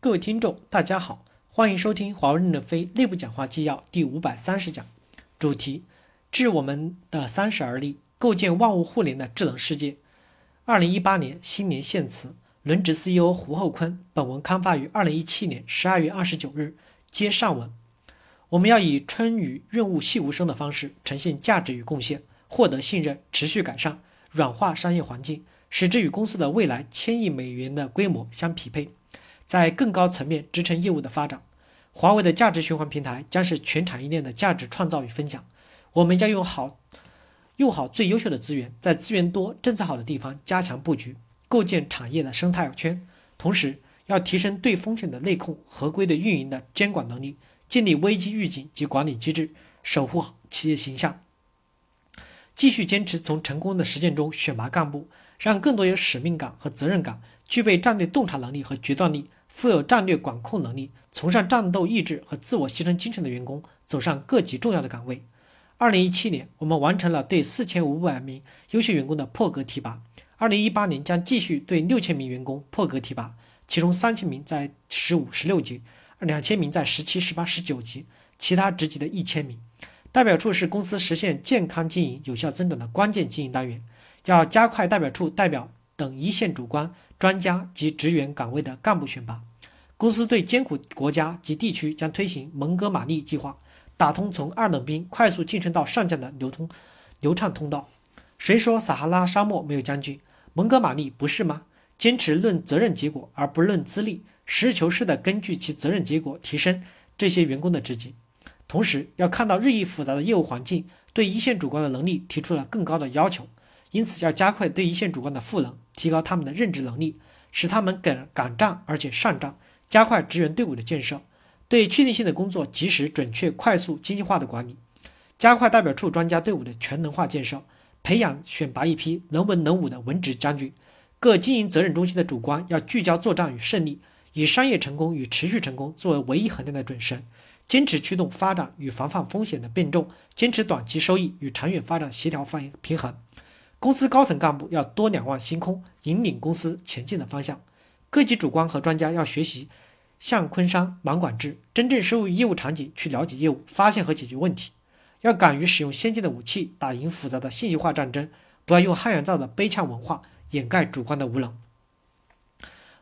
各位听众，大家好，欢迎收听华为任正非内部讲话纪要第五百三十讲，主题：致我们的三十而立，构建万物互联的智能世界。二零一八年新年献词，轮值 CEO 胡厚昆。本文刊发于二零一七年十二月二十九日。接上文，我们要以春雨润物细无声的方式呈现价值与贡献，获得信任，持续改善，软化商业环境。使之与公司的未来千亿美元的规模相匹配，在更高层面支撑业务的发展。华为的价值循环平台将是全产业链的价值创造与分享。我们要用好用好最优秀的资源，在资源多、政策好的地方加强布局，构建产业的生态圈。同时，要提升对风险的内控、合规的运营的监管能力，建立危机预警及管理机制，守护好企业形象。继续坚持从成功的实践中选拔干部。让更多有使命感和责任感、具备战略洞察能力和决断力、富有战略管控能力、崇尚战斗意志和自我牺牲精神的员工走上各级重要的岗位。二零一七年，我们完成了对四千五百名优秀员工的破格提拔。二零一八年将继续对六千名员工破格提拔，其中三千名在十五、十六级，两千名在十七、十八、十九级，其他职级的一千名。代表处是公司实现健康经营、有效增长的关键经营单元。要加快代表处代表等一线主管、专家及职员岗位的干部选拔。公司对艰苦国家及地区将推行蒙哥马利计划，打通从二等兵快速晋升到上将的流通流畅通道。谁说撒哈拉沙漠没有将军？蒙哥马利不是吗？坚持论责任结果而不论资历，实事求是地根据其责任结果提升这些员工的职级。同时，要看到日益复杂的业务环境对一线主管的能力提出了更高的要求。因此，要加快对一线主管的赋能，提高他们的认知能力，使他们敢敢战而且善战，加快职员队伍的建设，对确定性的工作及时、准确、快速、精细化的管理，加快代表处专家队伍的全能化建设，培养选拔一批能文能武的文职将军。各经营责任中心的主官要聚焦作战与胜利，以商业成功与持续成功作为唯一衡量的准绳，坚持驱动发展与防范风险的并重，坚持短期收益与长远发展协调方平衡。公司高层干部要多两望星空，引领公司前进的方向。各级主管和专家要学习向昆山盲管制，真正深入业务场景去了解业务，发现和解决问题。要敢于使用先进的武器，打赢复杂的信息化战争。不要用汉阳造的背枪文化掩盖主观的无能。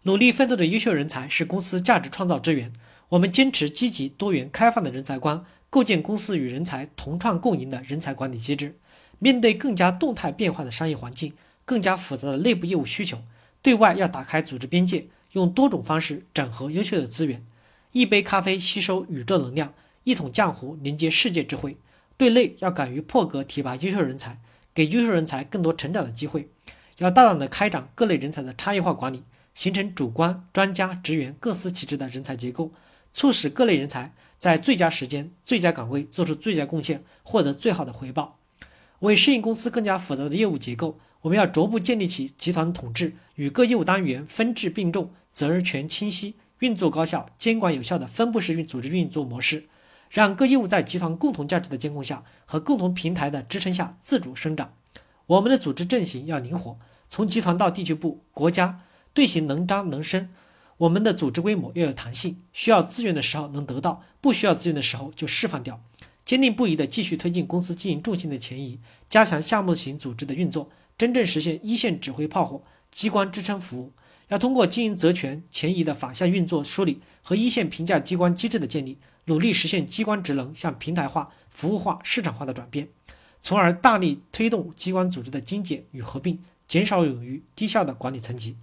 努力奋斗的优秀人才是公司价值创造之源。我们坚持积极、多元、开放的人才观，构建公司与人才同创共赢的人才管理机制。面对更加动态变化的商业环境，更加复杂的内部业务需求，对外要打开组织边界，用多种方式整合优秀的资源。一杯咖啡吸收宇宙能量，一桶浆糊凝结世界智慧。对内要敢于破格提拔优秀人才，给优秀人才更多成长的机会。要大胆地开展各类人才的差异化管理，形成主观、专家、职员各司其职的人才结构，促使各类人才在最佳时间、最佳岗位做出最佳贡献，获得最好的回报。为适应公司更加复杂的业务结构，我们要逐步建立起集团统治与各业务单元分治并重、责任权清晰、运作高效、监管有效的分布式运组织运作模式，让各业务在集团共同价值的监控下和共同平台的支撑下自主生长。我们的组织阵型要灵活，从集团到地区部、国家，队形能张能伸。我们的组织规模要有弹性，需要资源的时候能得到，不需要资源的时候就释放掉。坚定不移地继续推进公司经营重心的前移，加强项目型组织的运作，真正实现一线指挥炮火、机关支撑服务。要通过经营责权前移的反向运作梳理和一线评价机关机制的建立，努力实现机关职能向平台化、服务化、市场化的转变，从而大力推动机关组织的精简与合并，减少冗余低效的管理层级。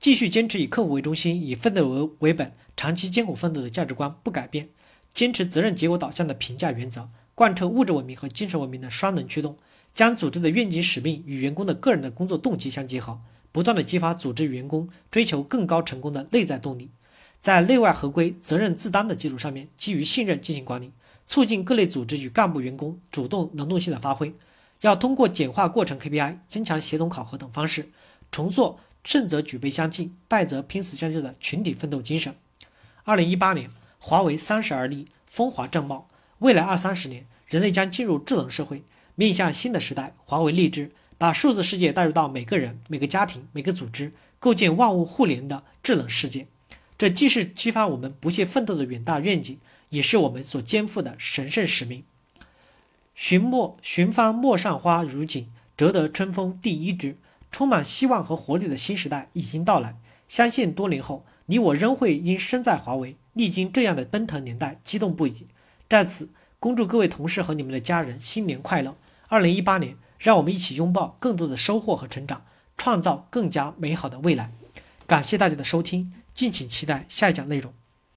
继续坚持以客户为中心、以奋斗为为本、长期艰苦奋斗的价值观不改变。坚持责任结果导向的评价原则，贯彻物质文明和精神文明的双能驱动，将组织的愿景使命与员工的个人的工作动机相结合，不断的激发组织员工追求更高成功的内在动力，在内外合规、责任自担的基础上面，基于信任进行管理，促进各类组织与干部员工主动能动性的发挥。要通过简化过程 KPI、增强协同考核等方式，重塑胜则举杯相敬，败则拼死相救的群体奋斗精神。二零一八年。华为三十而立，风华正茂。未来二三十年，人类将进入智能社会，面向新的时代。华为立志把数字世界带入到每个人、每个家庭、每个组织，构建万物互联的智能世界。这既是激发我们不懈奋斗的远大愿景，也是我们所肩负的神圣使命。寻陌寻芳陌上花如锦，折得春风第一枝。充满希望和活力的新时代已经到来，相信多年后，你我仍会因身在华为，历经这样的奔腾年代，激动不已。在此，恭祝各位同事和你们的家人新年快乐！二零一八年，让我们一起拥抱更多的收获和成长，创造更加美好的未来。感谢大家的收听，敬请期待下一讲内容。